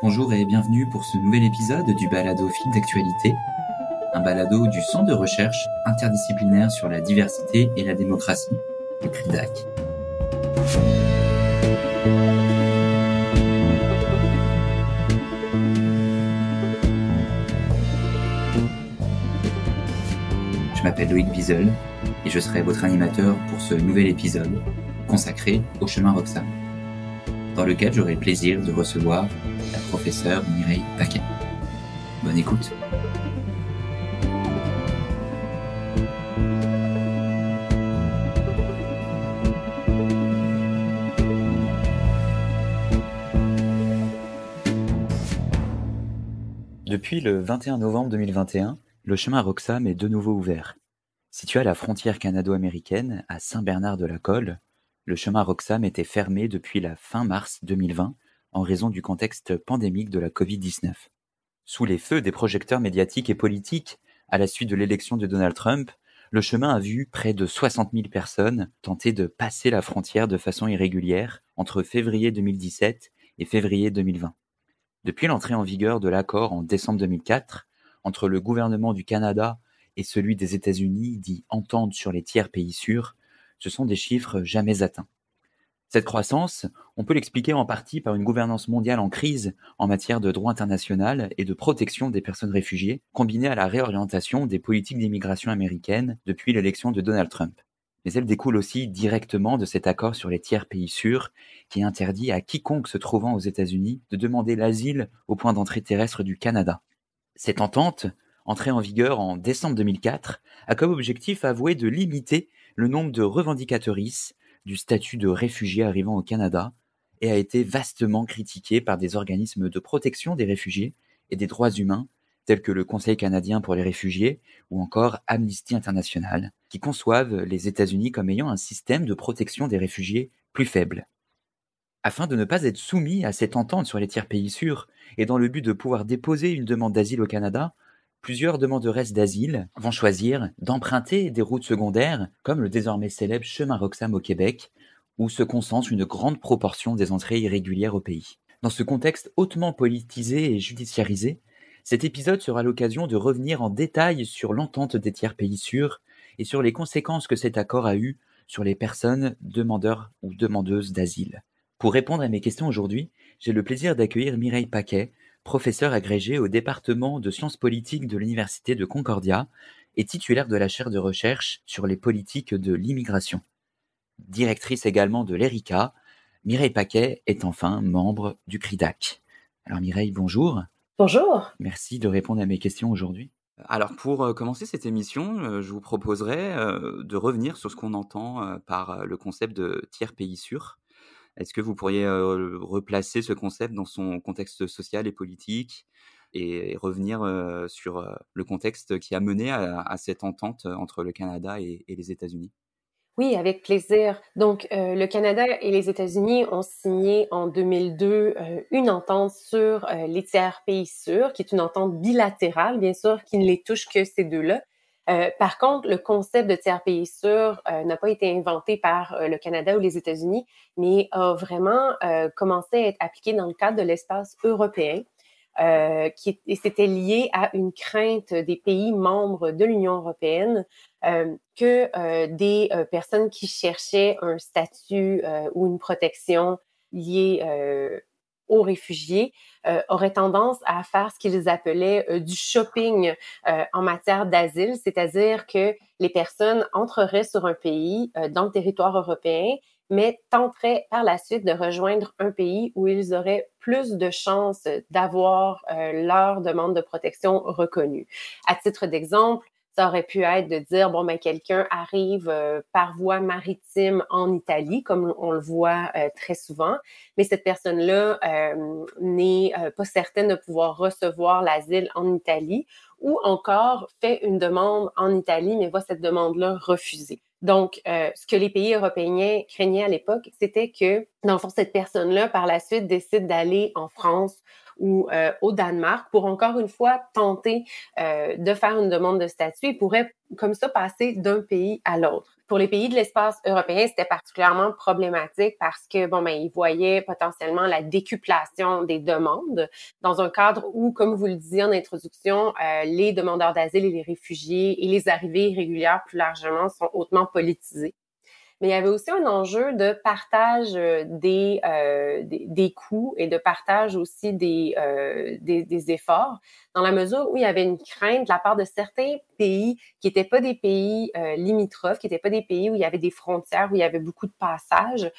Bonjour et bienvenue pour ce nouvel épisode du balado film d'actualité, un balado du Centre de recherche interdisciplinaire sur la diversité et la démocratie, le CRIDAC. Je m'appelle Loïc Wiesel et je serai votre animateur pour ce nouvel épisode consacré au chemin Roxane, dans lequel j'aurai le plaisir de recevoir la professeure Mireille Paquet. Bonne écoute. Depuis le 21 novembre 2021, le chemin Roxham est de nouveau ouvert. Situé à la frontière canado-américaine, à Saint-Bernard-de-la-Colle, le chemin Roxham était fermé depuis la fin mars 2020 en raison du contexte pandémique de la Covid-19. Sous les feux des projecteurs médiatiques et politiques, à la suite de l'élection de Donald Trump, le chemin a vu près de 60 000 personnes tenter de passer la frontière de façon irrégulière entre février 2017 et février 2020. Depuis l'entrée en vigueur de l'accord en décembre 2004 entre le gouvernement du Canada et celui des États-Unis, dit entente sur les tiers pays sûrs, ce sont des chiffres jamais atteints. Cette croissance, on peut l'expliquer en partie par une gouvernance mondiale en crise en matière de droit international et de protection des personnes réfugiées, combinée à la réorientation des politiques d'immigration américaines depuis l'élection de Donald Trump. Mais elle découle aussi directement de cet accord sur les tiers pays sûrs qui interdit à quiconque se trouvant aux États-Unis de demander l'asile au point d'entrée terrestre du Canada. Cette entente, entrée en vigueur en décembre 2004, a comme objectif avoué de limiter le nombre de revendicatrices du statut de réfugié arrivant au Canada a été vastement critiqué par des organismes de protection des réfugiés et des droits humains tels que le Conseil canadien pour les réfugiés ou encore Amnesty International, qui conçoivent les États-Unis comme ayant un système de protection des réfugiés plus faible. Afin de ne pas être soumis à cette entente sur les tiers pays sûrs et dans le but de pouvoir déposer une demande d'asile au Canada, plusieurs demanderesses d'asile vont choisir d'emprunter des routes secondaires, comme le désormais célèbre chemin Roxham au Québec, où se concentre une grande proportion des entrées irrégulières au pays. Dans ce contexte hautement politisé et judiciarisé, cet épisode sera l'occasion de revenir en détail sur l'entente des tiers pays sûrs et sur les conséquences que cet accord a eues sur les personnes demandeurs ou demandeuses d'asile. Pour répondre à mes questions aujourd'hui, j'ai le plaisir d'accueillir Mireille Paquet, professeur agrégé au département de sciences politiques de l'Université de Concordia et titulaire de la chaire de recherche sur les politiques de l'immigration. Directrice également de l'ERICA, Mireille Paquet est enfin membre du CRIDAC. Alors Mireille, bonjour. Bonjour. Merci de répondre à mes questions aujourd'hui. Alors pour euh, commencer cette émission, euh, je vous proposerai euh, de revenir sur ce qu'on entend par le concept de tiers pays sûr. Est-ce que vous pourriez replacer ce concept dans son contexte social et politique et, revenir sur le contexte qui a mené à, cette entente entre le Canada et, les États-Unis? Oui, avec plaisir. Donc, le Canada et les États-Unis ont signé en 2002 une entente sur les tiers pays sûrs, qui est une entente bilatérale, bien sûr, qui ne les touche que ces deux-là, euh, par contre, le concept de tiers pays sûr euh, n'a pas été inventé par euh, le Canada ou les États-Unis, mais a vraiment commencé à être appliqué dans le cadre de l'espace européen. qui et c'était lié à une crainte des pays membres de l'Union européenne que des personnes qui cherchaient un statut ou une protection liée aux réfugiés euh, auraient tendance à faire ce qu'ils appelaient euh, du shopping euh, en matière d'asile, c'est-à-dire que les personnes entreraient sur un pays dans le territoire européen, mais tenteraient par la suite de rejoindre un pays où ils auraient plus de chances d'avoir leur demande de protection reconnue. À titre d'exemple, ça aurait pu être de dire, bon, ben, quelqu'un arrive euh, par voie maritime en Italie, comme on le voit euh, très souvent, mais cette personne-là euh, n'est pas certaine de pouvoir recevoir l'asile en Italie ou encore fait une demande en Italie, mais voit cette demande-là refusée. Donc, ce que les pays européens craignaient à l'époque, c'était que, dans le fond, cette personne-là, par la suite, décide d'aller en France ou euh, au Danemark pour encore une fois tenter euh, de faire une demande de statut et pourrait comme ça passer d'un pays à l'autre. pour les pays de l'espace européen, c'était particulièrement problématique parce que bon ben ils voyaient potentiellement la décuplation des demandes dans un cadre où, comme vous le disiez en introduction, euh, les demandeurs d'asile et les réfugiés et les arrivées irrégulières plus largement sont hautement politisés mais il y avait aussi un enjeu de partage euh, des, euh, des, des, coûts et de partage aussi des, euh, des, des, efforts, dans la mesure où il y avait une crainte de la part de certains pays qui n'étaient pas des pays euh, limitrophes, qui n'étaient pas des pays où il y avait des frontières, où il y avait beaucoup de passages,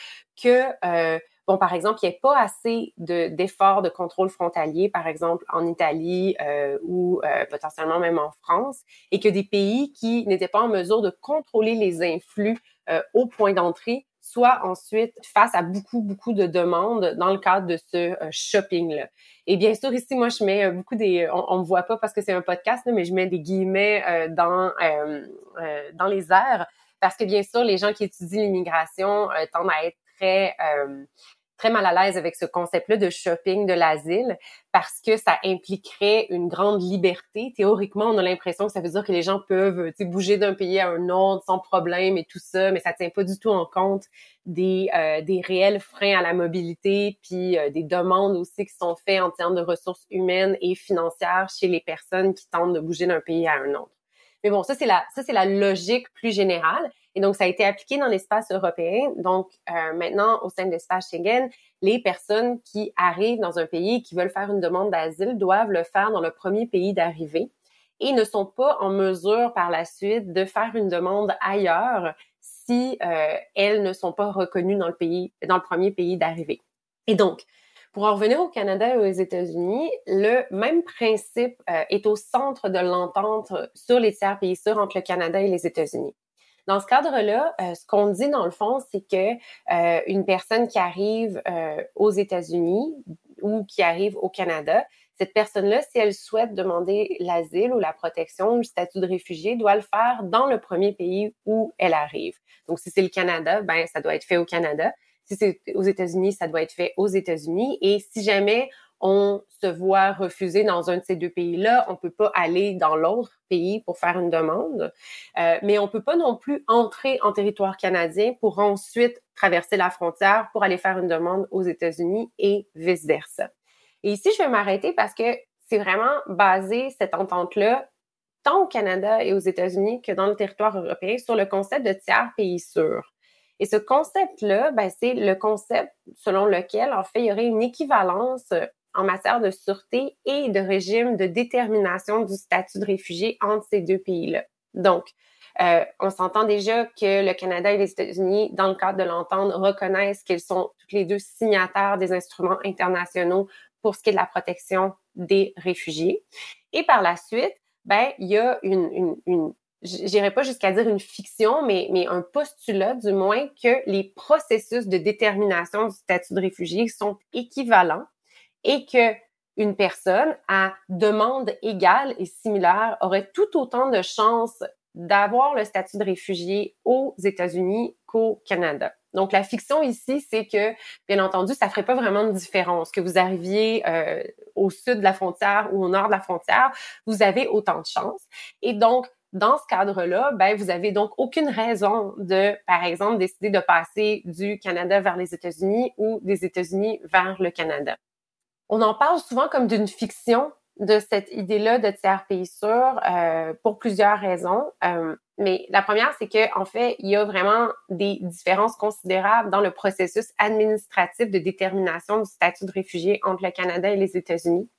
que euh, bon, par exemple, il n'y ait pas assez d'efforts de, de, contrôle frontalier, par exemple en Italie euh, ou euh, potentiellement même en France, et que des pays qui n'étaient pas en mesure de contrôler les influx euh, au point d'entrée, soit ensuite face à beaucoup, beaucoup de demandes dans le cadre de ce euh, shopping-là. Et bien sûr, ici, moi, je mets euh, beaucoup des... On ne me voit pas parce que c'est un podcast, mais je mets des guillemets dans, dans les airs parce que, bien sûr, les gens qui étudient l'immigration tendent à être très très mal à l'aise avec ce concept-là de shopping de l'asile parce que ça impliquerait une grande liberté. Théoriquement, on a l'impression que ça veut dire que les gens peuvent bouger d'un pays à un autre sans problème et tout ça, mais ça tient pas du tout en compte des, euh, des réels freins à la mobilité, puis euh, des demandes aussi qui sont faites en termes de ressources humaines et financières chez les personnes qui tentent de bouger d'un pays à un autre. Mais bon, ça c'est la ça c'est la logique plus générale. Et donc ça a été appliqué dans l'espace européen. Donc euh, maintenant au sein de l'espace Schengen, les personnes qui arrivent dans un pays et qui veulent faire une demande d'asile doivent le faire dans le premier pays d'arrivée et ne sont pas en mesure par la suite de faire une demande ailleurs si euh, elles ne sont pas reconnues dans le pays dans le premier pays d'arrivée. Et donc pour en revenir au Canada et aux États-Unis, le même principe euh, est au centre de l'entente sur les tiers pays sûrs entre le Canada et les États-Unis. Dans ce cadre-là, euh, ce qu'on dit dans le fond, c'est que euh, une personne qui arrive aux États-Unis ou qui arrive au Canada, cette personne-là, si elle souhaite demander l'asile ou la protection ou le statut de réfugié, doit le faire dans le premier pays où elle arrive. Donc, si c'est le Canada, ben ça doit être fait au Canada. Si c'est aux États-Unis, ça doit être fait aux États-Unis. Et si jamais on se voit refuser dans un de ces deux pays-là, on peut pas aller dans l'autre pays pour faire une demande, euh, mais on peut pas non plus entrer en territoire canadien pour ensuite traverser la frontière pour aller faire une demande aux États-Unis et vice-versa. Et ici, je vais m'arrêter parce que c'est vraiment basé, cette entente-là, tant au Canada et aux États-Unis que dans le territoire européen, sur le concept de tiers pays sûr. Et ce concept-là, ben, c'est le concept selon lequel, en fait, il y aurait une équivalence en matière de sûreté et de régime de détermination du statut de réfugié entre ces deux pays-là. Donc, euh, on s'entend déjà que le Canada et les États-Unis, dans le cadre de l'entente, reconnaissent qu'ils sont toutes les deux signataires des instruments internationaux pour ce qui est de la protection des réfugiés. Et par la suite, ben, il y a une, une, une j'irai pas jusqu'à dire une fiction, mais, mais un postulat du moins que les processus de détermination du statut de réfugié sont équivalents et que une personne à demande égale et similaire aurait tout autant de chances d'avoir le statut de réfugié aux États-Unis qu'au Canada. Donc, la fiction ici, c'est que, bien entendu, ça ferait pas vraiment de différence que vous arriviez euh, au sud de la frontière ou au nord de la frontière, vous avez autant de chances. Et donc, dans ce cadre-là, ben, vous avez donc aucune raison de, par exemple, décider de passer du Canada vers les États-Unis ou des États-Unis vers le Canada. On en parle souvent comme d'une fiction de cette idée-là de tiers pays sûr euh, pour plusieurs raisons. Euh, mais la première, c'est que en fait, il y a vraiment des différences considérables dans le processus administratif de détermination du statut de réfugié entre le Canada et les États-Unis.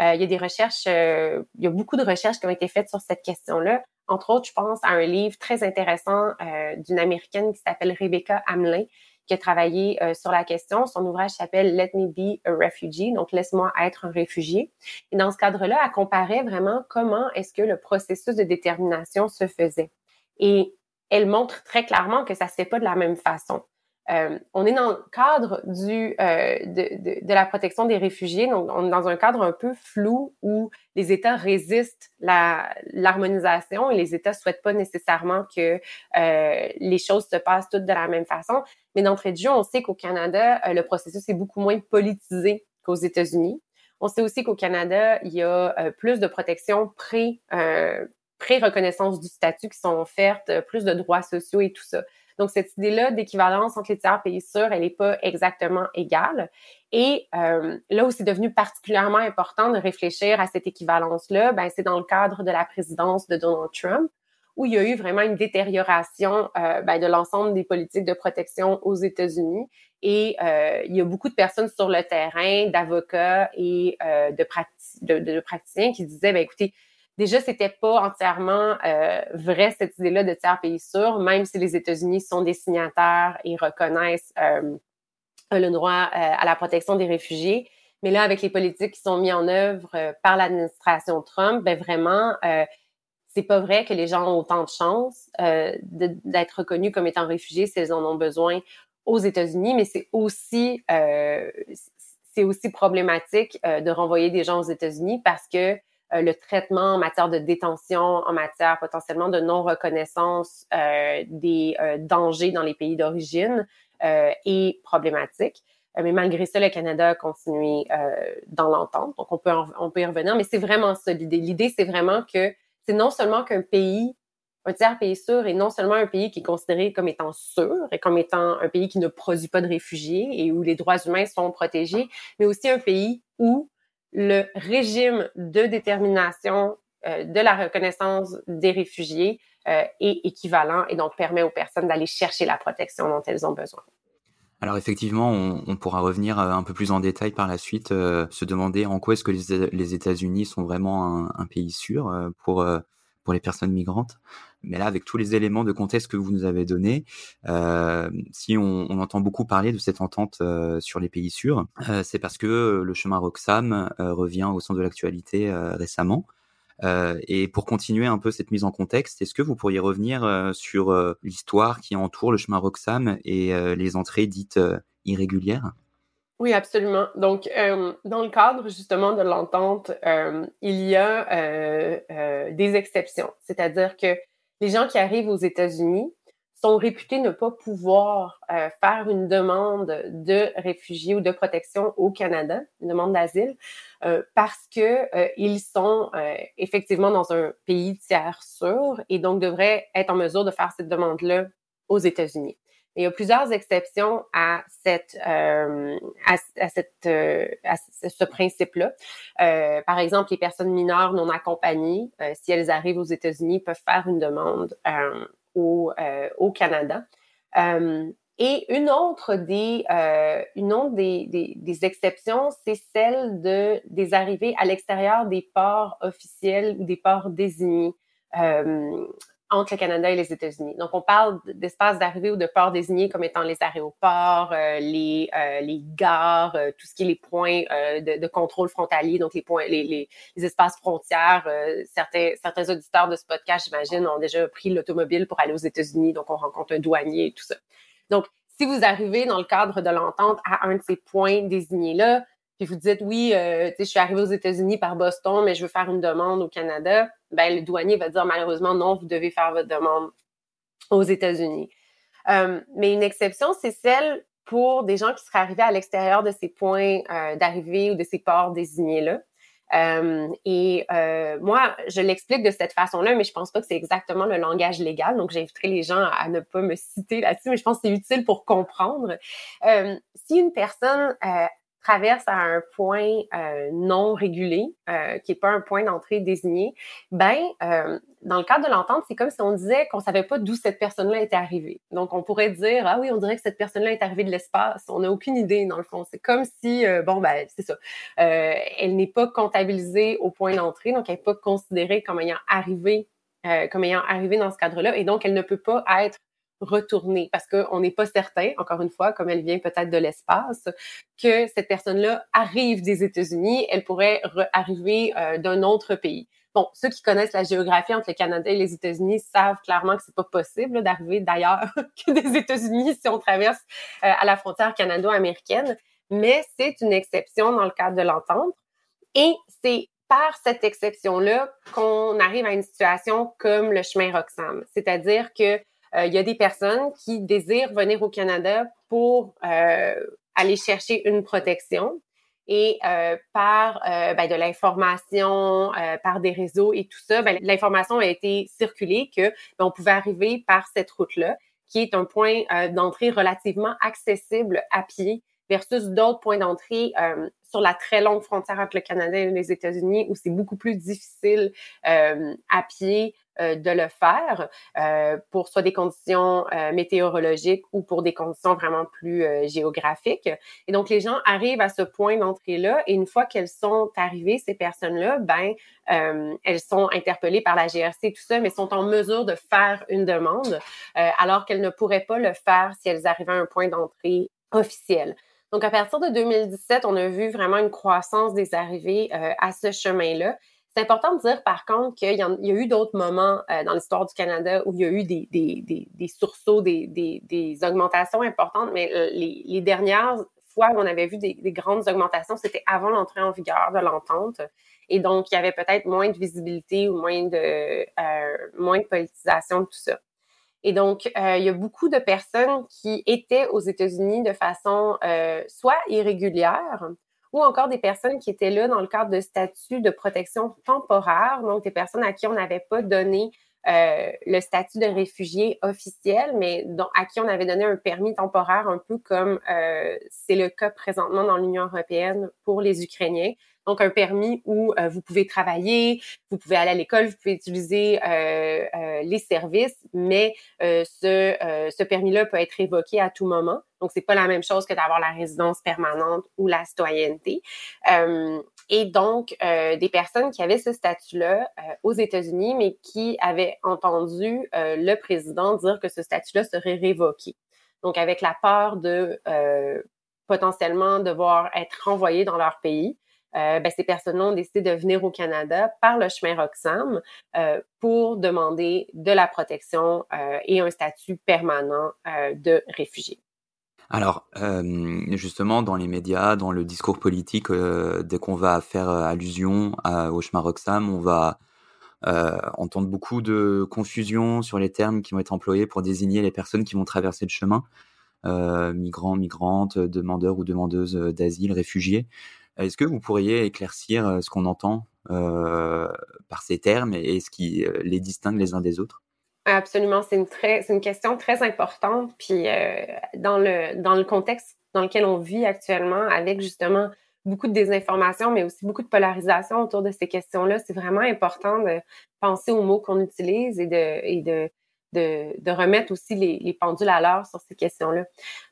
Euh, il y a des recherches, il y a beaucoup de recherches qui ont été faites sur cette question-là. Entre autres, je pense à un livre très intéressant d'une américaine qui s'appelle Rebecca Hamlin, qui a travaillé euh, sur la question. Son ouvrage s'appelle Let Me Be a Refugee, donc laisse-moi être un réfugié. Et dans ce cadre-là, elle comparait vraiment comment est-ce que le processus de détermination se faisait. Et elle montre très clairement que ça se fait pas de la même façon. Euh, on est dans le cadre euh, de, la protection des réfugiés, donc on est dans un cadre un peu flou où les États résistent l'harmonisation et les États souhaitent pas nécessairement que euh, les choses se passent toutes de la même façon. Mais d'entrée de jeu, on sait qu'au Canada, le processus est beaucoup moins politisé qu'aux États-Unis. On sait aussi qu'au Canada, il y a plus de protection pré pré-reconnaissance du statut qui sont offertes, plus de droits sociaux et tout ça. Donc, cette idée-là d'équivalence entre les tiers pays sûrs, elle n'est pas exactement égale. Et euh, là où c'est devenu particulièrement important de réfléchir à cette équivalence-là, ben, c'est dans le cadre de la présidence de Donald Trump, où il y a eu vraiment une détérioration euh, ben, de l'ensemble des politiques de protection aux États-Unis. Et euh, il y a beaucoup de personnes sur le terrain, d'avocats et de, de, praticiens qui disaient, ben, écoutez, déjà, c'était pas entièrement euh, vrai cette idée-là de tiers pays sûr, même si les États-Unis sont des signataires et reconnaissent euh, le droit euh, à la protection des réfugiés. Mais là, avec les politiques qui sont mises en œuvre par l'administration Trump, ben vraiment, c'est pas vrai que les gens ont autant de chances d'être reconnus comme étant réfugiés s'ils en ont besoin aux États-Unis, mais c'est aussi c'est aussi problématique de renvoyer des gens aux États-Unis parce que le traitement en matière de détention, en matière potentiellement de non-reconnaissance euh, des euh, dangers dans les pays d'origine est problématique. mais malgré ça, le Canada a continué dans l'entente. Donc, on peut, on peut y revenir, mais c'est vraiment ça l'idée. L'idée, c'est vraiment que c'est non seulement qu'un pays un tiers pays sûr est non seulement un pays qui est considéré comme étant sûr et comme étant un pays qui ne produit pas de réfugiés et où les droits humains sont protégés, mais aussi un pays où le régime de détermination euh, de la reconnaissance des réfugiés euh, est équivalent et donc permet aux personnes d'aller chercher la protection dont elles ont besoin. Alors effectivement, on, pourra revenir euh, un peu plus en détail par la suite, se demander en quoi est-ce que les, États-Unis sont vraiment un, pays sûr pour pour les personnes migrantes. Mais là, avec tous les éléments de contexte que vous nous avez donnés, euh, si on, entend beaucoup parler de cette entente euh, sur les pays sûrs, euh, c'est parce que le chemin Roxham revient au centre de l'actualité récemment. et pour continuer un peu cette mise en contexte, est-ce que vous pourriez revenir sur l'histoire qui entoure le chemin Roxham et les entrées dites irrégulières? Oui, absolument. Donc, dans le cadre justement de l'entente, il y a des exceptions. C'est-à-dire que les gens qui arrivent aux États-Unis sont réputés ne pas pouvoir faire une demande de réfugiés ou de protection au Canada, une demande d'asile, parce que ils sont effectivement dans un pays tiers sûr et donc devraient être en mesure de faire cette demande-là aux États-Unis il y a plusieurs exceptions à cette euh, à, cette euh, à ce principe-là. Euh, par exemple, les personnes mineures non accompagnées, si elles arrivent aux États-Unis, peuvent faire une demande au, au Canada. et une autre des une autre des, des, des exceptions, c'est celle de des arrivées à l'extérieur des ports officiels ou des ports désignés entre le Canada et les États-Unis. Donc, on parle d'espaces d'arrivée ou de ports désignés comme étant les aéroports, euh, les, euh, les gares, euh, tout ce qui est les points de, de, contrôle frontalier, donc les points, les, les, les espaces frontières. certains, certains auditeurs de ce podcast, j'imagine, ont déjà pris l'automobile pour aller aux États-Unis, donc on rencontre un douanier et tout ça. Donc, si vous arrivez dans le cadre de l'entente à un de ces points désignés-là, puis vous dites oui, euh, je suis arrivé aux États-Unis par Boston, mais je veux faire une demande au Canada, ben le douanier va dire malheureusement non, vous devez faire votre demande aux États-Unis. Euh, mais une exception, c'est celle pour des gens qui seraient arrivés à l'extérieur de ces points euh, d'arrivée ou de ces ports désignés-là. Euh, et moi, je l'explique de cette façon-là, mais je pense pas que c'est exactement le langage légal. Donc, j'inviterai les gens à ne pas me citer là-dessus, mais je pense que c'est utile pour comprendre. Si une personne traverse à un point euh, non régulé, euh, qui n'est pas un point d'entrée désigné, ben euh, dans le cadre de l'entente, c'est comme si on disait qu'on savait pas d'où cette personne-là était arrivée. Donc on pourrait dire ah oui, on dirait que cette personne-là est arrivée de l'espace. On n'a aucune idée dans le fond. C'est comme si bon ben c'est ça, elle n'est pas comptabilisée au point d'entrée, donc elle n'est pas considérée comme ayant arrivé comme ayant arrivé dans ce cadre-là, et donc elle ne peut pas être retourner parce qu'on n'est pas certain, encore une fois, comme elle vient peut-être de l'espace, que cette personne-là arrive des États-Unis, elle pourrait arriver euh, d'un autre pays. Bon, ceux qui connaissent la géographie entre le Canada et les États-Unis savent clairement que c'est pas possible d'arriver d'ailleurs que des États-Unis si on traverse euh, à la frontière canado-américaine, mais c'est une exception dans le cadre de l'entente. Et c'est par cette exception-là qu'on arrive à une situation comme le chemin Roxham, c'est-à-dire que il y a des personnes qui désirent venir au Canada pour euh, aller chercher une protection. et euh, par euh, ben, de l'information, euh, par des réseaux et tout ça, ben, l'information a été circulée que ben, on pouvait arriver par cette route-là, qui est un point d'entrée relativement accessible à pied versus d'autres points d'entrée sur la très longue frontière entre le Canada et les États-Unis où c'est beaucoup plus difficile à pied euh, de le faire euh, pour soit des conditions euh, météorologiques ou pour des conditions vraiment plus géographiques. Et donc, les gens arrivent à ce point d'entrée-là et une fois qu'elles sont arrivées, ces personnes-là, ben, elles sont interpellées par la GRC tout ça, mais sont en mesure de faire une demande alors qu'elles ne pourraient pas le faire si elles arrivaient à un point d'entrée officiel. Donc, à partir de 2017, on a vu vraiment une croissance des arrivées à ce chemin-là. C'est important de dire, par contre, qu'il y, a eu d'autres moments euh, dans l'histoire du Canada où il y a eu des, sursauts, des, augmentations importantes, mais euh, les, les, dernières fois où on avait vu des, grandes augmentations, c'était avant l'entrée en vigueur de l'entente. Et donc, il y avait peut-être moins de visibilité ou moins de, euh, moins de politisation de tout ça. Et donc, il y a beaucoup de personnes qui étaient aux États-Unis de façon soit irrégulière, ou encore des personnes qui étaient là dans le cadre de statut de protection temporaire, donc des personnes à qui on n'avait pas donné euh, le statut de réfugié officiel, mais à qui on avait donné un permis temporaire, un peu comme euh, c'est le cas présentement dans l'Union européenne pour les Ukrainiens. Donc, un permis où euh, vous pouvez travailler, vous pouvez aller à l'école, vous pouvez utiliser euh, euh, les services, mais ce, ce permis-là peut être révoqué à tout moment. Donc, c'est pas la même chose que d'avoir la résidence permanente ou la citoyenneté. et donc, des personnes qui avaient ce statut-là aux États-Unis, mais qui avaient entendu le président dire que ce statut-là serait révoqué. Donc, avec la peur de potentiellement devoir être renvoyés dans leur pays, euh, ben, ces personnes-là ont décidé de venir au Canada par le chemin Roxham euh, pour demander de la protection euh, et un statut permanent de réfugié. Alors, justement, dans les médias, dans le discours politique, dès qu'on va faire allusion au chemin Roxham, on va entendre beaucoup de confusion sur les termes qui vont être employés pour désigner les personnes qui vont traverser le chemin. migrants, migrantes, demandeurs ou demandeuses d'asile, réfugiés. Est-ce que vous pourriez éclaircir euh, ce qu'on entend euh, par ces termes et ce qui euh, les distingue les uns des autres? Absolument, c'est une, très, une question très importante. Puis dans, le, dans le contexte dans lequel on vit actuellement, avec justement beaucoup de désinformation, mais aussi beaucoup de polarisation autour de ces questions-là, c'est vraiment important de penser aux mots qu'on utilise et de, et de, de, remettre aussi les, pendules à l'heure sur ces questions-là.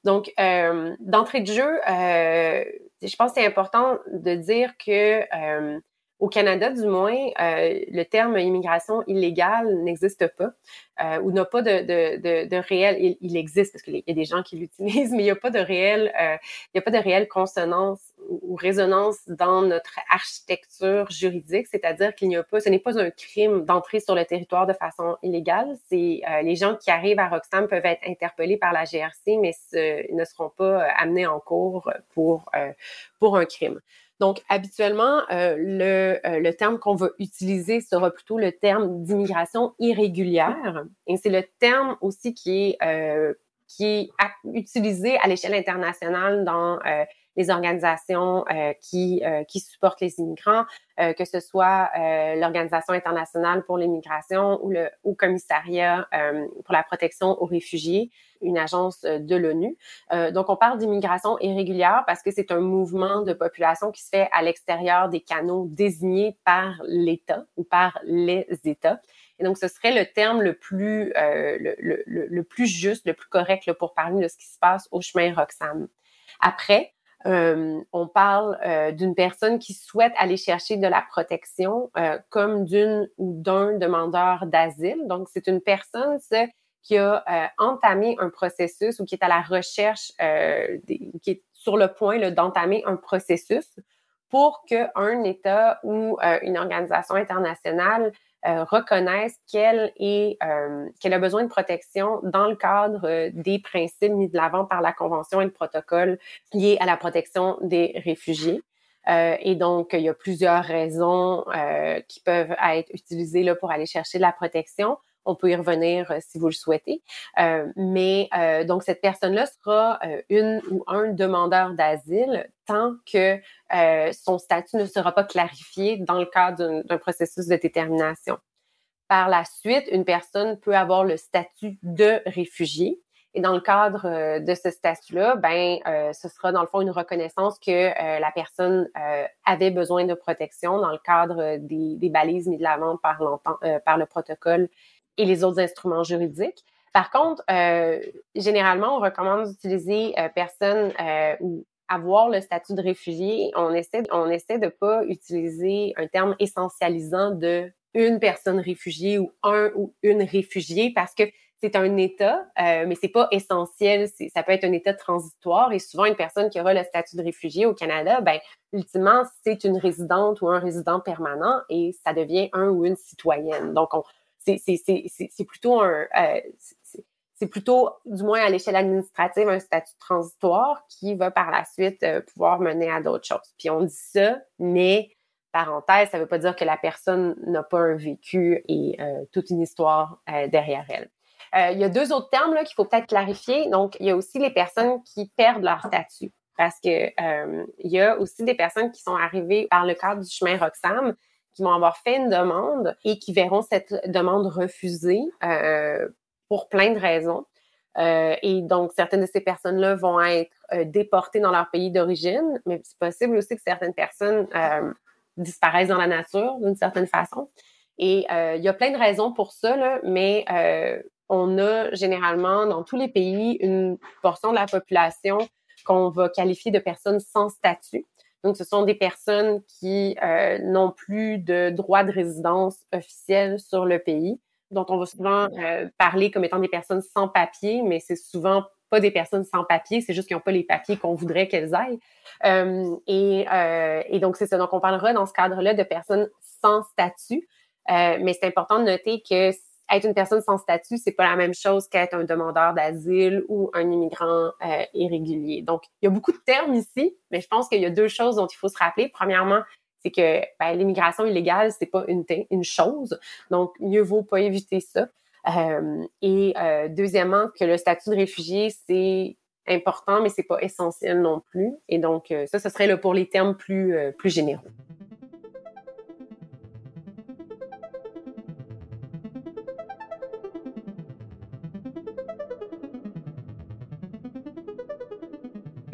Donc, euh, d'entrée de jeu, euh, je pense que c'est important de dire que euh, au Canada, du moins, le terme immigration illégale n'existe pas ou n'a pas de, de, de, réel. Il, existe parce qu'il y a des gens qui l'utilisent, mais il n'y a pas de réel, il y a pas de réelle consonance ou, résonance dans notre architecture juridique. C'est-à-dire qu'il n'y a pas, ce n'est pas un crime d'entrer sur le territoire de façon illégale. C'est euh, les gens qui arrivent à Roxham peuvent être interpellés par la GRC, mais ne seront pas euh, amenés en cours pour pour un crime. Donc, habituellement, euh, le, euh, le, terme qu'on va utiliser sera plutôt le terme d'immigration irrégulière. Et c'est le terme aussi qui est, euh, qui est utilisé à l'échelle internationale dans les organisations euh, qui, euh, qui supportent les immigrants, euh, que ce soit l'Organisation internationale pour l'immigration ou le Haut Commissariat pour la protection aux réfugiés, une agence de l'ONU. donc, on parle d'immigration irrégulière parce que c'est un mouvement de population qui se fait à l'extérieur des canaux désignés par l'État ou par les États. Et donc, ce serait le terme le plus, le, le, plus juste, le plus correct pour parler de ce qui se passe au chemin Roxham. Après, euh, on parle euh, d'une personne qui souhaite aller chercher de la protection euh, comme d'une ou d'un demandeur d'asile. Donc, c'est une personne qui a entamé un processus ou qui est à la recherche, qui est sur le point d'entamer un processus pour qu'un État ou une organisation internationale euh, reconnaissent qu'elle est euh, qu'elle a besoin de protection dans le cadre euh, des principes mis de l'avant par la Convention et le protocole liés à la protection des réfugiés. et donc, il y a plusieurs raisons qui peuvent être utilisées là, pour aller chercher de la protection. On peut y revenir si vous le souhaitez. mais donc, cette personne-là sera une ou un demandeur d'asile tant que son statut ne sera pas clarifié dans le cadre d'un processus de détermination. Par la suite, une personne peut avoir le statut de réfugié. Et dans le cadre euh, de ce statut-là, ben, euh, ce sera dans le fond une reconnaissance que euh, la personne avait besoin de protection dans le cadre des, balises mises de l'avant par le protocole et les autres instruments juridiques. Par contre, généralement, on recommande d'utiliser personne ou avoir le statut de réfugié. On essaie, on essaie de pas utiliser un terme essentialisant de une personne réfugiée ou un ou une réfugiée parce que c'est un état, euh, mais c'est pas essentiel. Ça peut être un état transitoire et souvent une personne qui aura le statut de réfugié au Canada, ben ultimement c'est une résidente ou un résident permanent et ça devient un ou une citoyenne. Donc c'est plutôt un euh, c'est plutôt, du moins à l'échelle administrative, un statut transitoire qui va par la suite euh, pouvoir mener à d'autres choses. Puis on dit ça, mais parenthèse, ça ne veut pas dire que la personne n'a pas un vécu et euh, toute une histoire derrière elle. Il y a deux autres termes qu'il faut peut-être clarifier. Donc, il y a aussi les personnes qui perdent leur statut. Parce que il y a aussi des personnes qui sont arrivées par le cadre du chemin Roxham qui vont avoir fait une demande et qui verront cette demande refusée pour plein de raisons. et donc, certaines de ces personnes-là vont être déportées dans leur pays d'origine, mais c'est possible aussi que certaines personnes disparaissent dans la nature d'une certaine façon. Et euh, il y a plein de raisons pour ça, là, mais euh, on a généralement dans tous les pays une portion de la population qu'on va qualifier de personnes sans statut. Donc, ce sont des personnes qui euh, n'ont plus de droit de résidence officiel sur le pays, dont on va souvent parler comme étant des personnes sans papier, mais c'est souvent pas des personnes sans papier, c'est juste qu'ils n'ont pas les papiers qu'on voudrait qu'elles aillent. Euh, et, euh, et, donc, c'est ça. Donc, on parlera dans ce cadre-là de personnes sans statut. Euh, mais c'est important de noter que être une personne sans statut, c'est pas la même chose qu'être un demandeur d'asile ou un immigrant euh, irrégulier. Donc, il y a beaucoup de termes ici, mais je pense qu'il y a deux choses dont il faut se rappeler. Premièrement, c'est que ben, l'immigration illégale, c'est pas une, une chose. Donc, mieux vaut pas éviter ça. Euh, et euh, deuxièmement, que le statut de réfugié, c'est important, mais c'est pas essentiel non plus. Et donc, ça, ce serait là, pour les termes plus, plus généraux.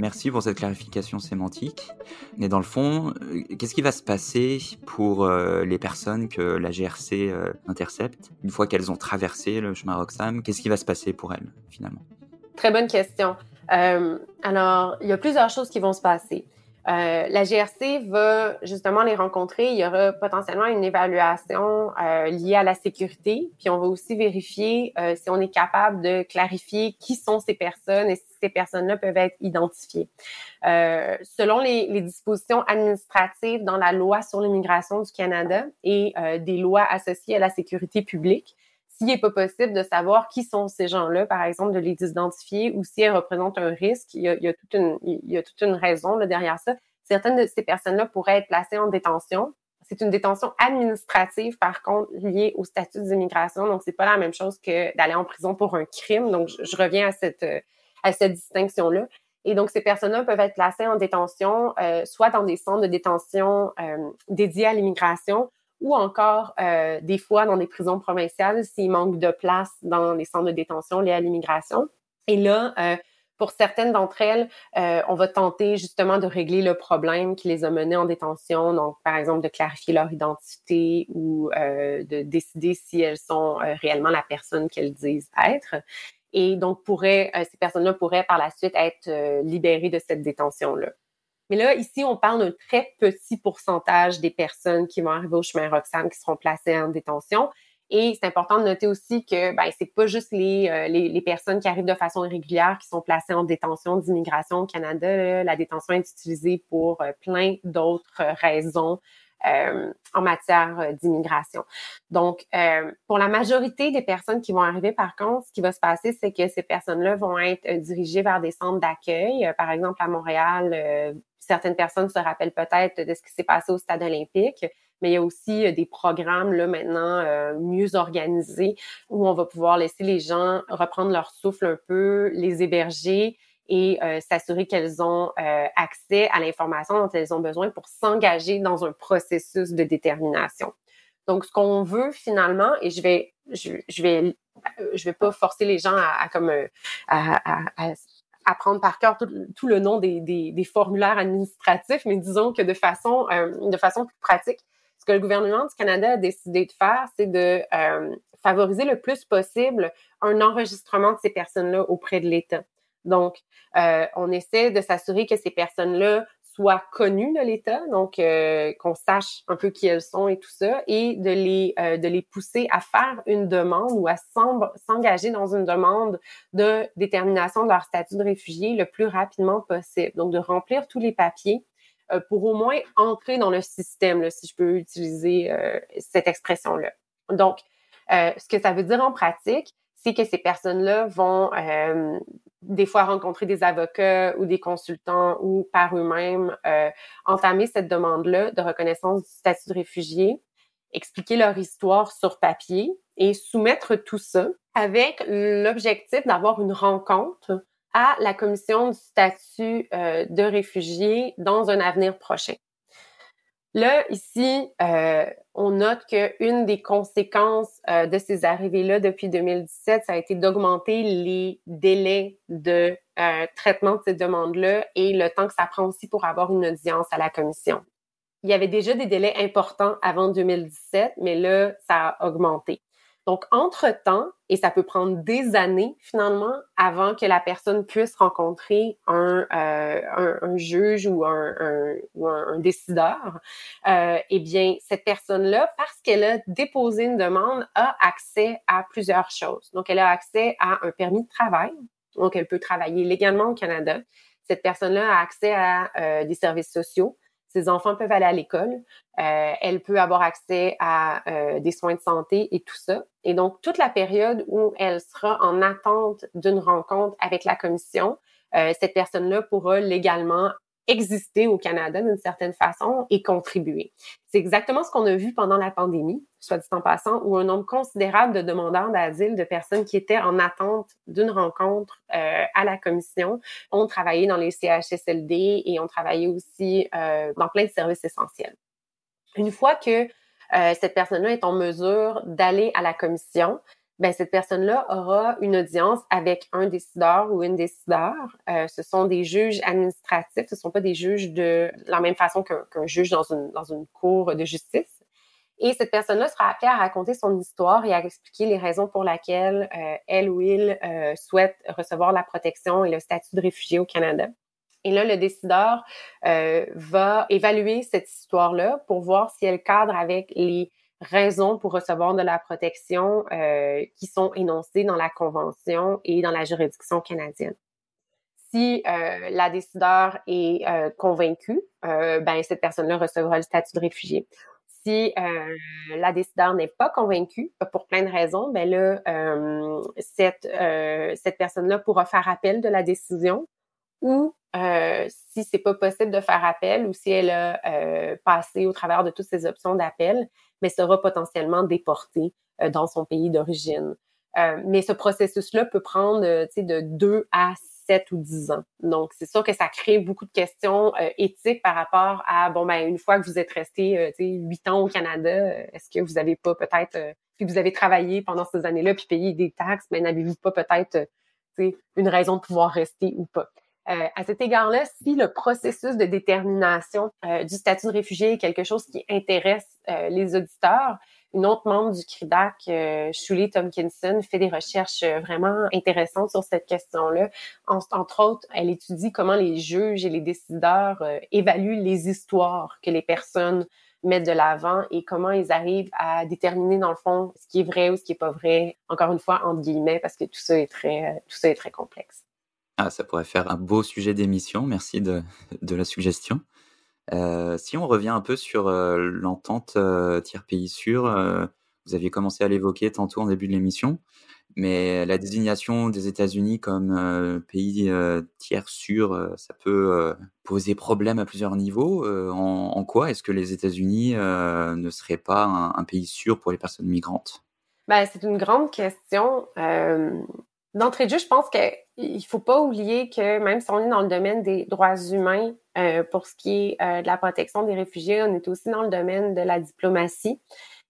Merci pour cette clarification sémantique. Mais dans le fond, euh, qu'est-ce qui va se passer pour euh, les personnes que la GRC euh, intercepte une fois qu'elles ont traversé le chemin Roxham? Qu'est-ce qui va se passer pour elles finalement? Très bonne question. alors, il y a plusieurs choses qui vont se passer. Euh, la GRC va justement les rencontrer. Il y aura potentiellement une évaluation euh, liée à la sécurité. Puis on va aussi vérifier euh, si on est capable de clarifier qui sont ces personnes et si ces personnes-là peuvent être identifiées. selon les, les, dispositions administratives dans la loi sur l'immigration du Canada et des lois associées à la sécurité publique, s'il n'est pas possible de savoir qui sont ces gens-là, par exemple, de les identifier ou si elles représentent un risque, il y a, toute, une, raison là, derrière ça. Certaines de ces personnes-là pourraient être placées en détention. C'est une détention administrative, par contre, liée au statut d'immigration. Donc, c'est pas la même chose que d'aller en prison pour un crime. Donc, je, reviens à cette, à cette distinction-là. Et donc, ces personnes-là peuvent être placées en détention, euh, soit dans des centres de détention euh, dédiés à l'immigration, ou encore euh, des fois dans des prisons provinciales s'il manque de place dans les centres de détention liés à l'immigration. Et là, euh, pour certaines d'entre elles, euh, on va tenter justement de régler le problème qui les a menées en détention, donc par exemple de clarifier leur identité ou de décider si elles sont réellement la personne qu'elles disent être. Et donc, pourraient, ces personnes-là pourraient par la suite être libérées de cette détention-là. Mais là, ici, on parle d'un très petit pourcentage des personnes qui vont arriver au chemin Roxham qui seront placées en détention. Et c'est important de noter aussi que ben, c'est pas juste les, euh, les, personnes qui arrivent de façon irrégulière qui sont placées en détention d'immigration au Canada. La détention est utilisée pour euh, plein d'autres raisons euh, en matière d'immigration. Donc, pour la majorité des personnes qui vont arriver, par contre, ce qui va se passer, c'est que ces personnes-là vont être dirigées vers des centres d'accueil. par exemple, à Montréal, certaines personnes se rappellent peut-être de ce qui s'est passé au stade olympique, mais il y a aussi des programmes là maintenant mieux organisés où on va pouvoir laisser les gens reprendre leur souffle un peu, les héberger et s'assurer qu'elles ont accès à l'information dont elles ont besoin pour s'engager dans un processus de détermination. Donc, ce qu'on veut finalement, et je vais, je, vais, je vais pas forcer les gens à, comme à, apprendre par cœur tout, le nom des, formulaires administratifs, mais disons que de façon, de façon plus pratique, ce que le gouvernement du Canada a décidé de faire, c'est de favoriser le plus possible un enregistrement de ces personnes-là auprès de l'État. Donc, euh, on essaie de s'assurer que ces personnes-là soient connues de l'État, donc euh, qu'on sache un peu qui elles sont et tout ça, et de les euh, pousser à faire une demande ou à s'engager dans une demande de détermination de leur statut de réfugié le plus rapidement possible. Donc de remplir tous les papiers pour au moins entrer dans le système, si je peux utiliser cette expression-là. Donc, ce que ça veut dire en pratique, c'est que ces personnes-là vont euh, des fois rencontrer des avocats ou des consultants ou par eux-mêmes euh, entamer cette demande-là de reconnaissance du statut de réfugié, expliquer leur histoire sur papier et soumettre tout ça avec l'objectif d'avoir une rencontre à la commission du statut euh, de réfugié dans un avenir prochain. Là, ici, euh, on note qu'une des conséquences euh, de ces arrivées-là depuis 2017, ça a été d'augmenter les délais de euh, traitement de ces demandes-là et le temps que ça prend aussi pour avoir une audience à la commission. Il y avait déjà des délais importants avant 2017, mais là, ça a augmenté. Donc, entre-temps, et ça peut prendre des années finalement avant que la personne puisse rencontrer un, euh, juge ou un, un, ou un décideur, euh, eh bien, cette personne-là, parce qu'elle a déposé une demande, a accès à plusieurs choses. Donc, elle a accès à un permis de travail, donc elle peut travailler légalement au Canada. Cette personne-là a accès à euh, des services sociaux. Ses enfants peuvent aller à l'école. Euh, elle peut avoir accès à euh, des soins de santé et tout ça. Et donc, toute la période où elle sera en attente d'une rencontre avec la commission, euh, cette personne-là pourra légalement exister au Canada d'une certaine façon et contribuer. C'est exactement ce qu'on a vu pendant la pandémie, soit dit en passant, où un nombre considérable de demandeurs d'asile, de personnes qui étaient en attente d'une rencontre euh, à la commission, ont travaillé dans les CHSLD et ont travaillé aussi euh, dans plein de services essentiels. Une fois que euh, cette personne-là est en mesure d'aller à la commission, ben, cette personne-là aura une audience avec un décideur ou une décideur. Euh, ce sont des juges administratifs, ce ne sont pas des juges de la même façon qu'un juge dans une, dans une cour de justice. Et cette personne-là sera appelée à raconter son histoire et à expliquer les raisons pour lesquelles euh, elle ou il euh, souhaite recevoir la protection et le statut de réfugié au Canada. Et là, le décideur va évaluer cette histoire-là pour voir si elle cadre avec les raisons pour recevoir de la protection euh, qui sont énoncées dans la Convention et dans la juridiction canadienne. Si euh, la décideur est euh, convaincue, euh, ben cette personne-là recevra le statut de réfugié. Si la décideur n'est pas convaincue pour plein de raisons, ben là cette cette personne-là pourra faire appel de la décision ou euh, si c'est pas possible de faire appel ou si elle a euh, passé au travers de toutes ces options d'appel, mais sera potentiellement déportée euh, dans son pays d'origine. Euh, mais ce processus-là peut prendre de deux à 7 ou 10 ans. Donc, c'est sûr que ça crée beaucoup de questions éthiques par rapport à, bon, ben, une fois que vous êtes resté, tu sais, 8 ans au Canada, est-ce que vous avez pas peut-être, puis vous avez travaillé pendant ces années-là, puis payé des taxes, mais n'avez-vous pas peut-être, une raison de pouvoir rester ou pas? Euh, à cet égard-là, si le processus de détermination euh, du statut de réfugié est quelque chose qui intéresse euh, les auditeurs, une autre membre du CRIDAC, euh, Shuli Tomkinson, fait des recherches vraiment intéressantes sur cette question-là. entre autres, elle étudie comment les juges et les décideurs évaluent les histoires que les personnes mettent de l'avant et comment ils arrivent à déterminer dans le fond ce qui est vrai ou ce qui est pas vrai. Encore une fois, entre guillemets, parce que tout ça est très, tout ça est très complexe. Ah, ça pourrait faire un beau sujet d'émission. Merci de, de la suggestion. Euh, si on revient un peu sur euh, l'entente euh, tiers pays sûr, vous aviez commencé à l'évoquer tantôt en début de l'émission. Mais la désignation des États-Unis comme pays tiers sûr, ça peut poser problème à plusieurs niveaux. En, quoi est-ce que les États-Unis ne seraient pas un, pays sûr pour les personnes migrantes? Ben, C'est une grande question. D'entrée de jeu, je pense qu'il ne faut pas oublier que même si on est dans le domaine des droits humains, pour ce qui est de la protection des réfugiés, on est aussi dans le domaine de la diplomatie.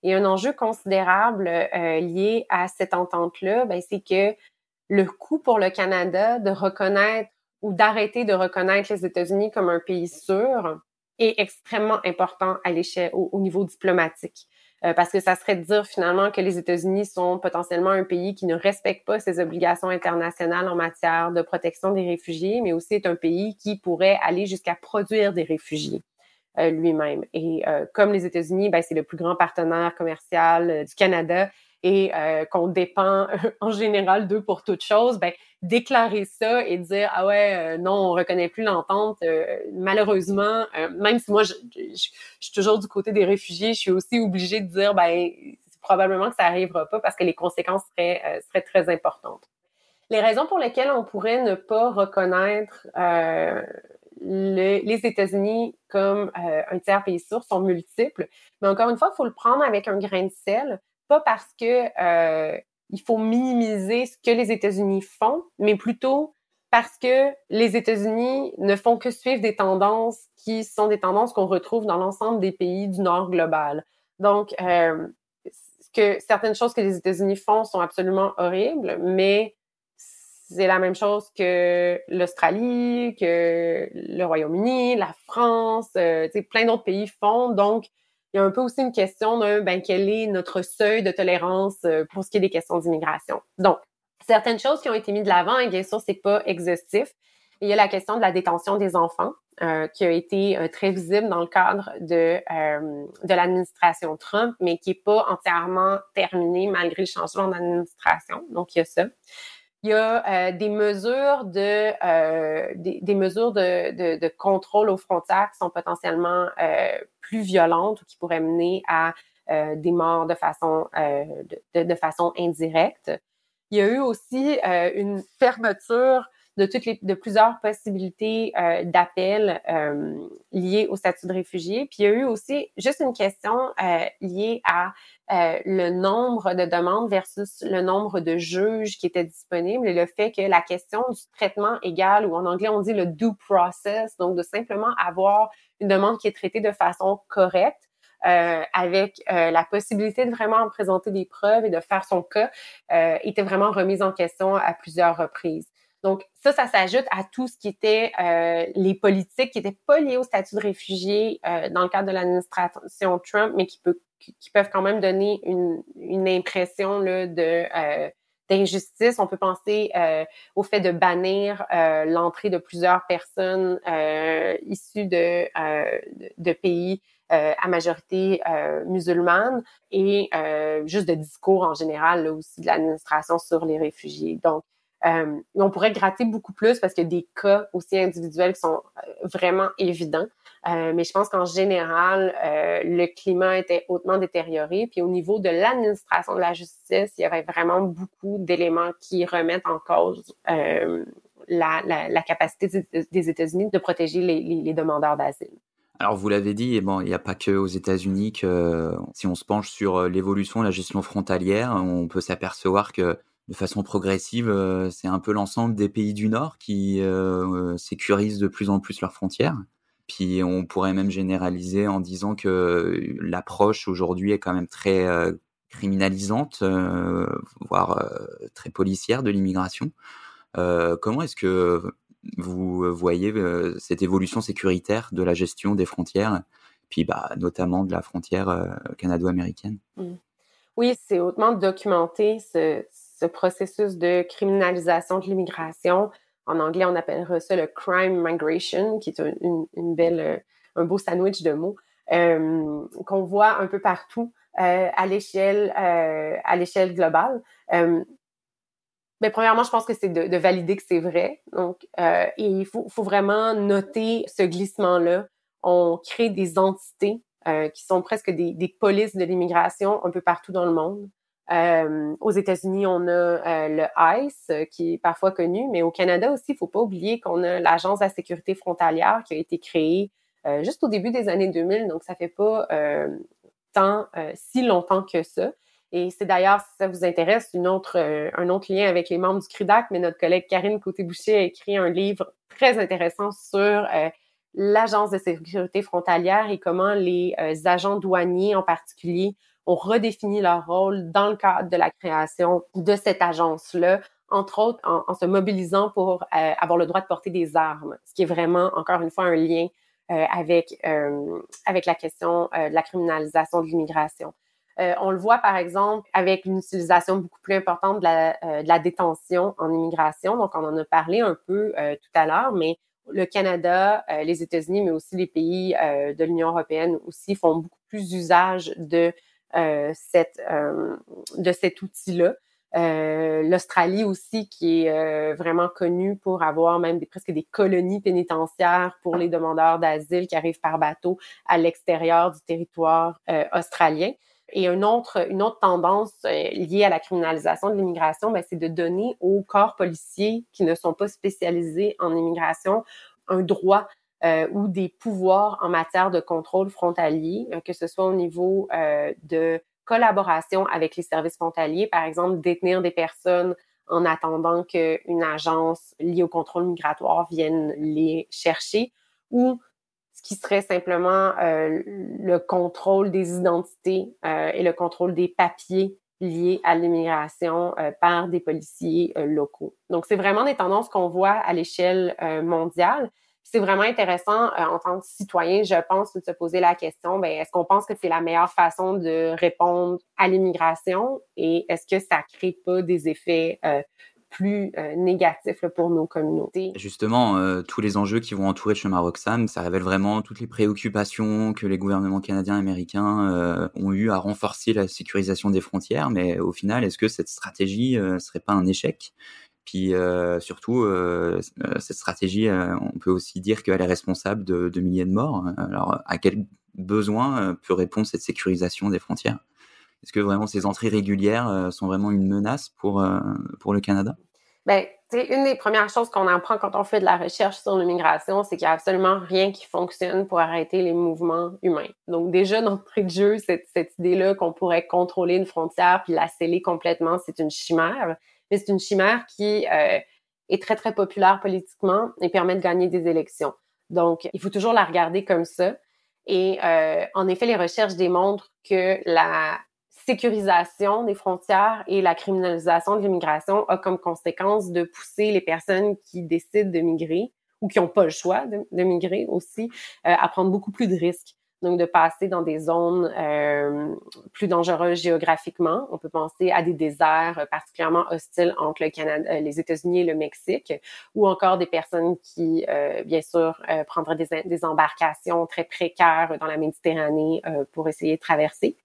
Et un enjeu considérable euh, lié à cette entente-là, ben, c'est que le coût pour le Canada de reconnaître ou d'arrêter de reconnaître les États-Unis comme un pays sûr est extrêmement important à l'échelle, au, niveau diplomatique. Euh, parce que ça serait de dire finalement que les États-Unis sont potentiellement un pays qui ne respecte pas ses obligations internationales en matière de protection des réfugiés, mais aussi est un pays qui pourrait aller jusqu'à produire des réfugiés. Euh, lui-même. Et euh, comme les États-Unis, ben, c'est le plus grand partenaire commercial euh, du Canada et qu'on dépend en général d'eux pour toute chose, ben, déclarer ça et dire ah ouais non on reconnaît plus l'entente malheureusement même si moi je, suis toujours du côté des réfugiés je suis aussi obligée de dire ben probablement que ça arrivera pas parce que les conséquences seraient seraient très importantes les raisons pour lesquelles on pourrait ne pas reconnaître les États-Unis comme euh, un tiers pays source sont multiples. Mais encore une fois, il faut le prendre avec un grain de sel, pas parce que euh, il faut minimiser ce que les États-Unis font, mais plutôt parce que les États-Unis ne font que suivre des tendances qui sont des tendances qu'on retrouve dans l'ensemble des pays du Nord global. Donc, euh, que certaines choses que les États-Unis font sont absolument horribles, mais c'est la même chose que l'Australie, que le Royaume-Uni, la France, euh, plein d'autres pays font. Donc, il y a un peu aussi une question de ben, quel est notre seuil de tolérance euh, pour ce qui est des questions d'immigration. Donc, certaines choses qui ont été mises de l'avant, et bien sûr, c'est pas exhaustif. Il y a la question de la détention des enfants, euh, qui a été euh, très visible dans le cadre de, de l'administration Trump, mais qui n'est pas entièrement terminée malgré le changement d'administration. Donc, il y a ça. Il y a des mesures de des, mesures de, de, contrôle aux frontières qui sont potentiellement plus violentes ou qui pourraient mener à des morts de façon de, de, façon indirecte. Il y a eu aussi une fermeture de toutes les, de plusieurs possibilités euh, d'appel euh, liées au statut de réfugié. Puis il y a eu aussi juste une question euh, liée à euh, le nombre de demandes versus le nombre de juges qui étaient disponibles et le fait que la question du traitement égal, ou en anglais on dit le due process, donc de simplement avoir une demande qui est traitée de façon correcte, euh, avec la possibilité de vraiment présenter des preuves et de faire son cas, était vraiment remise en question à plusieurs reprises. Donc ça, ça s'ajoute à tout ce qui était euh, les politiques qui n'étaient pas liées au statut de réfugié euh, dans le cadre de l'administration Trump, mais qui, peut, qui, peuvent quand même donner une, une impression là, de euh, d'injustice. On peut penser euh, au fait de bannir euh, l'entrée de plusieurs personnes euh, issues de, de, pays à majorité musulmane et juste de discours en général là, aussi de l'administration sur les réfugiés. Donc, euh, on pourrait gratter beaucoup plus parce qu'il y a des cas aussi individuels qui sont euh, vraiment évidents. Euh, mais je pense qu'en général, le climat était hautement détérioré. Puis au niveau de l'administration de la justice, il y avait vraiment beaucoup d'éléments qui remettent en cause la, capacité des États-Unis de protéger les, demandeurs d'asile. Alors vous l'avez dit, bon, il n'y a pas que aux États-Unis que si on se penche sur l'évolution de la gestion frontalière, on peut s'apercevoir que de façon progressive, euh, c'est un peu l'ensemble des pays du Nord qui euh, sécurisent de plus en plus leurs frontières. Puis on pourrait même généraliser en disant que l'approche aujourd'hui est quand même très euh, criminalisante, voire très policière de l'immigration. comment est-ce que vous voyez cette évolution sécuritaire de la gestion des frontières, puis bah, notamment de la frontière canado-américaine? Mmh. Oui, c'est hautement documenté ce processus de criminalisation de l'immigration. En anglais, on appellerait ça le crime migration, qui est une, belle, euh, un beau sandwich de mots euh, qu'on voit un peu partout euh, à l'échelle à l'échelle globale. mais premièrement, je pense que c'est de, valider que c'est vrai. Donc, il faut, vraiment noter ce glissement-là. On crée des entités qui sont presque des polices de l'immigration un peu partout dans le monde. Euh, aux États-Unis, on a euh, le ICE qui est parfois connu, mais au Canada aussi, il faut pas oublier qu'on a l'Agence de la sécurité frontalière qui a été créée juste au début des années 2000, donc ça fait pas tant si longtemps que ça. Et c'est d'ailleurs, si ça vous intéresse, un autre lien avec les membres du CRUDAC, mais notre collègue Karine Côté-Boucher a écrit un livre très intéressant sur l'Agence de sécurité frontalière et comment les euh, agents douaniers en particulier ont redéfini leur rôle dans le cadre de la création de cette agence-là, entre autres en, se mobilisant pour euh, avoir le droit de porter des armes, ce qui est vraiment, encore une fois, un lien euh, avec, avec la question de la criminalisation de l'immigration. on le voit, par exemple, avec une utilisation beaucoup plus importante de la, de la détention en immigration. Donc, on en a parlé un peu tout à l'heure, mais le Canada, euh, les États-Unis, mais aussi les pays euh, de l'Union européenne aussi font beaucoup plus usage de euh, cette de cet outil-là. L'Australie aussi, qui est vraiment connue pour avoir même presque des colonies pénitentiaires pour les demandeurs d'asile qui arrivent par bateau à l'extérieur du territoire australien. Et une autre, une autre tendance euh, liée à la criminalisation de l'immigration, ben, c'est de donner aux corps policiers qui ne sont pas spécialisés en immigration un droit euh, ou des pouvoirs en matière de contrôle frontalier, euh, que ce soit au niveau de collaboration avec les services frontaliers, par exemple, détenir des personnes en attendant qu'une agence liée au contrôle migratoire vienne les chercher, ou qui serait simplement euh, le contrôle des identités euh, et le contrôle des papiers liés à l'immigration euh, par des policiers locaux. Donc, c'est vraiment des tendances qu'on voit à l'échelle mondiale. C'est vraiment intéressant en tant que citoyen, je pense, de se poser la question, ben, est-ce qu'on pense que c'est la meilleure façon de répondre à l'immigration et est-ce que ça crée pas des effets plus euh, négatif pour nos communautés? Justement, euh, tous les enjeux qui vont entourer le chemin Roxham, ça révèle vraiment toutes les préoccupations que les gouvernements canadiens et américains euh, ont eu à renforcer la sécurisation des frontières. Mais au final, est-ce que cette stratégie serait pas un échec? Puis surtout, cette stratégie, on peut aussi dire qu'elle est responsable de, milliers de morts. Alors, à quel besoin peut répondre cette sécurisation des frontières? Est-ce que vraiment ces entrées régulières euh, sont vraiment une menace pour, euh, pour le Canada? Bien, une des premières choses qu'on apprend quand on fait de la recherche sur l'immigration, c'est qu'il n'y a absolument rien qui fonctionne pour arrêter les mouvements humains. Donc, déjà, d'entrée de jeu, cette, cette idée-là qu'on pourrait contrôler une frontière puis la sceller complètement, c'est une chimère. C'est une chimère qui euh, est très, très populaire politiquement et permet de gagner des élections. Donc, il faut toujours la regarder comme ça. Et en effet, les recherches démontrent que la sécurisation des frontières et la criminalisation de l'immigration a comme conséquence de pousser les personnes qui décident de migrer ou qui n'ont pas le choix de, migrer aussi euh, à prendre beaucoup plus de risques. Donc, de passer dans des zones euh, plus dangereuses géographiquement. On peut penser à des déserts particulièrement hostiles entre le Canada, euh, les États-Unis et le Mexique, ou encore des personnes qui, bien sûr, prendraient des, embarcations très précaires dans la Méditerranée pour essayer de traverser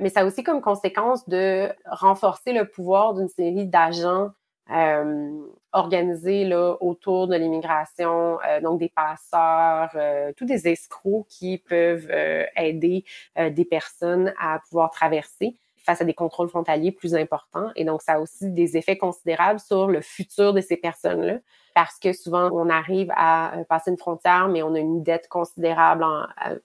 mais ça a aussi comme conséquence de renforcer le pouvoir d'une série d'agents euh, organisés là, autour de l'immigration, euh, donc des passeurs, euh, tous des escrocs qui peuvent aider des personnes à pouvoir traverser face à des contrôles frontaliers plus importants. Et donc, ça a aussi des effets considérables sur le futur de ces personnes-là, parce que souvent, on arrive à passer une frontière, mais on a une dette considérable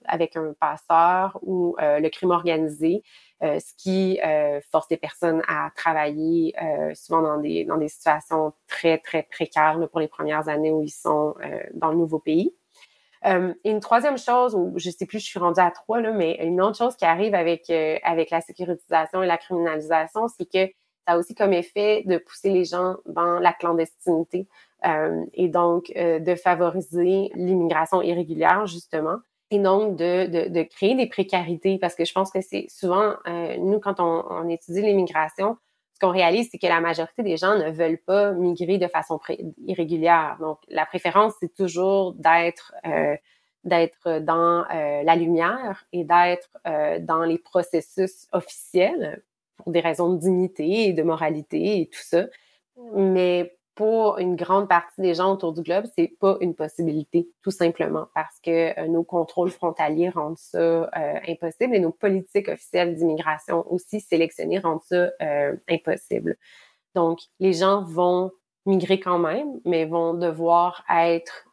avec un passeur ou le crime organisé. Euh, ce qui euh, force les personnes à travailler euh, souvent dans des, des situations très, très précaires pour les premières années où ils sont dans le nouveau pays. et une troisième chose, ou je sais plus, je suis rendue à trois, là, mais une autre chose qui arrive avec, avec la sécurisation et la criminalisation, c'est que ça a aussi comme effet de pousser les gens dans la clandestinité et donc de favoriser l'immigration irrégulière, justement et donc de, de, créer des précarités parce que je pense que c'est souvent, euh, nous, quand on, étudie l'immigration, ce qu'on réalise, c'est que la majorité des gens ne veulent pas migrer de façon irrégulière. Donc, la préférence, c'est toujours d'être euh, dans euh, la lumière et d'être dans les processus officiels pour des raisons de dignité et de moralité et tout ça. Mais pour une grande partie des gens autour du globe, c'est pas une possibilité, tout simplement, parce que euh, nos contrôles frontaliers rendent ça euh, impossible et nos politiques officielles d'immigration aussi sélectionnées rendent ça euh, impossible. Donc, les gens vont migrer quand même, mais vont devoir être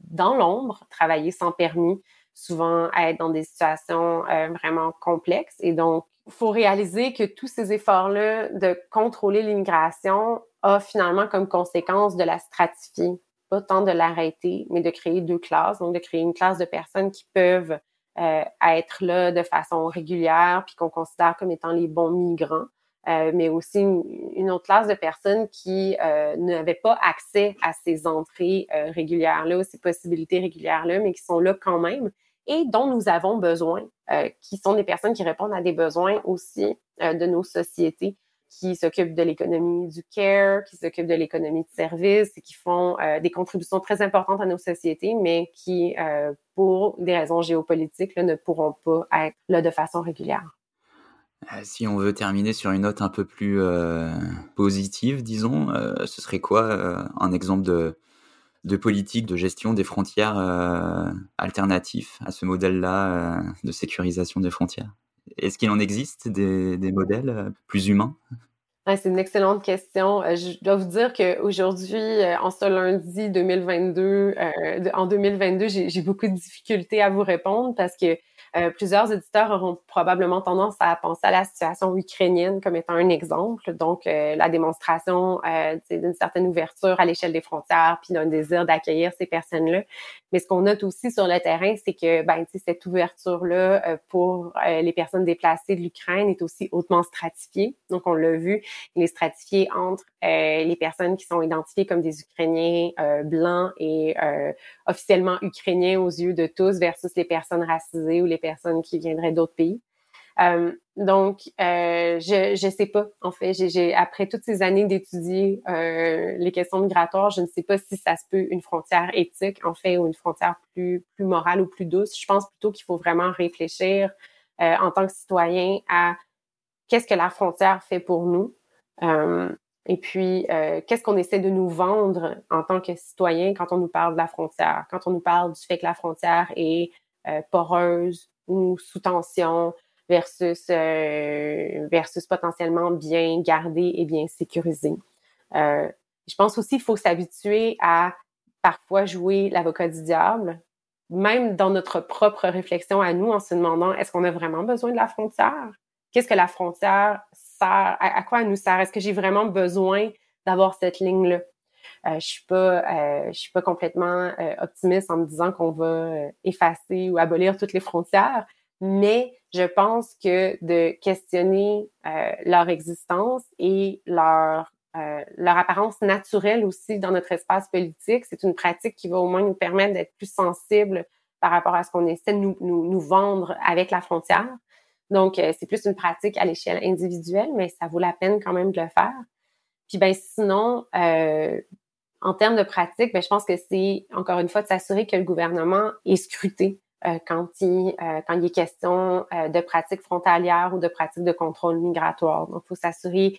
dans l'ombre, travailler sans permis, souvent être dans des situations vraiment complexes. Et donc, il faut réaliser que tous ces efforts-là de contrôler l'immigration a finalement comme conséquence de la stratifier, pas tant de l'arrêter, mais de créer deux classes, donc de créer une classe de personnes qui peuvent euh, être là de façon régulière, puis qu'on considère comme étant les bons migrants, euh, mais aussi une, autre classe de personnes qui euh, n'avaient pas accès à ces entrées régulières-là, ces possibilités régulières-là, mais qui sont là quand même et dont nous avons besoin, qui sont des personnes qui répondent à des besoins aussi de nos sociétés qui s'occupent de l'économie du care, qui s'occupent de l'économie de service et qui font euh, des contributions très importantes à nos sociétés, mais qui, euh, pour des raisons géopolitiques, ne pourront pas être là de façon régulière. Euh, si on veut terminer sur une note un peu plus positive, disons, ce serait quoi un exemple de, de politique de gestion des frontières alternatifs à ce modèle-là de sécurisation des frontières? Est-ce qu'il en existe des, modèles euh, plus humains? c'est une excellente question. Euh, je dois vous dire qu'aujourd'hui, euh, en ce lundi 2022, en 2022, j'ai beaucoup de difficultés à vous répondre parce que euh, plusieurs éditeurs auront probablement tendance à penser à la situation ukrainienne comme étant un exemple. Donc, euh, la démonstration euh, d'une certaine ouverture à l'échelle des frontières, puis d'un désir d'accueillir ces personnes-là. Mais ce qu'on note aussi sur le terrain, c'est que ben, cette ouverture-là pour les personnes déplacées de l'Ukraine est aussi hautement stratifiée. Donc, on l'a vu, il est stratifié entre les personnes qui sont identifiées comme des Ukrainiens blancs et officiellement ukrainiens aux yeux de tous versus les personnes racisées ou les personnes qui viendraient d'autres pays. Euh, donc, euh, je je sais pas. En fait, j'ai après toutes ces années d'étudier euh, les questions migratoires, je ne sais pas si ça se peut une frontière éthique, en fait, ou une frontière plus plus morale ou plus douce. Je pense plutôt qu'il faut vraiment réfléchir euh, en tant que citoyen à qu'est-ce que la frontière fait pour nous. Euh, et puis, euh, qu'est-ce qu'on essaie de nous vendre en tant que citoyen quand on nous parle de la frontière, quand on nous parle du fait que la frontière est euh, poreuse ou sous tension versus euh, versus potentiellement bien gardée et bien sécurisée? Je pense aussi qu'il faut s'habituer à parfois jouer l'avocat du diable, même dans notre propre réflexion à nous, en se demandant est-ce qu'on a vraiment besoin de la frontière? Qu'est-ce que la frontière À, quoi elle nous sert? Est-ce que j'ai vraiment besoin d'avoir cette ligne-là? Euh, je pas, euh, suis pas complètement euh, optimiste en me disant qu'on va effacer ou abolir toutes les frontières, mais je pense que de questionner leur existence et leur apparence naturelle aussi dans notre espace politique, c'est une pratique qui va au moins nous permettre d'être plus sensibles par rapport à ce qu'on essaie de nous, vendre avec la frontière. Donc, c'est plus une pratique à l'échelle individuelle, mais ça vaut la peine quand même de le faire. Puis ben sinon, euh, en termes de pratique, ben, je pense que c'est encore une fois de s'assurer que le gouvernement est scruté euh, quand, il, euh, quand il est question euh, de pratiques frontalières ou de pratiques de contrôle migratoire. Donc, il faut s'assurer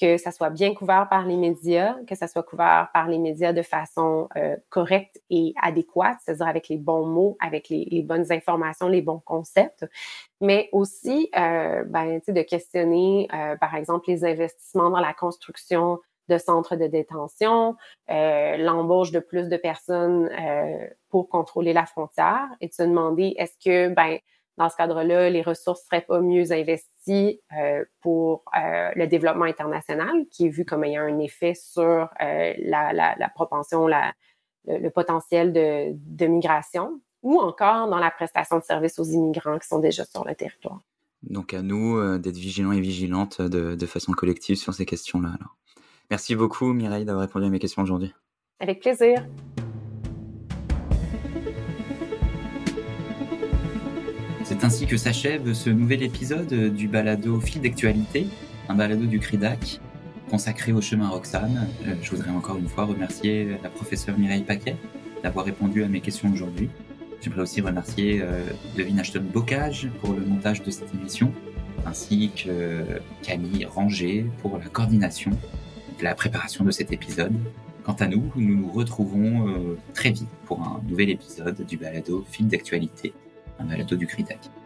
que ça soit bien couvert par les médias, que ça soit couvert par les médias de façon correcte et adéquate, c'est-à-dire avec les bons mots, avec les, bonnes informations, les bons concepts, mais aussi ben, de questionner, par exemple, les investissements dans la construction de centres de détention, euh, l'embauche de plus de personnes euh, pour contrôler la frontière et de se demander est-ce que, ben, dans ce cadre-là, les ressources seraient pas mieux investies euh, pour le développement international, qui est vu comme ayant un effet sur la, la, la, propension, la, le, potentiel de, de migration, ou encore dans la prestation de services aux immigrants qui sont déjà sur le territoire. Donc à nous d'être vigilants et vigilantes de, de, façon collective sur ces questions-là. Alors. Merci beaucoup Mireille d'avoir répondu à mes questions aujourd'hui. Avec plaisir. C'est ainsi que s'achève ce nouvel épisode du balado Fil d'actualité, un balado du CRIDAC consacré au chemin Roxane. Euh, je voudrais encore une fois remercier la professeure Mireille Paquet d'avoir répondu à mes questions aujourd'hui. J'aimerais aussi remercier euh, Devine Ashton Bocage pour le montage de cette émission, ainsi que Camille Ranger pour la coordination la préparation de cet épisode. Quant à nous, nous nous retrouvons euh, très vite pour un nouvel épisode du balado Fil d'actualité, un balado du Critac.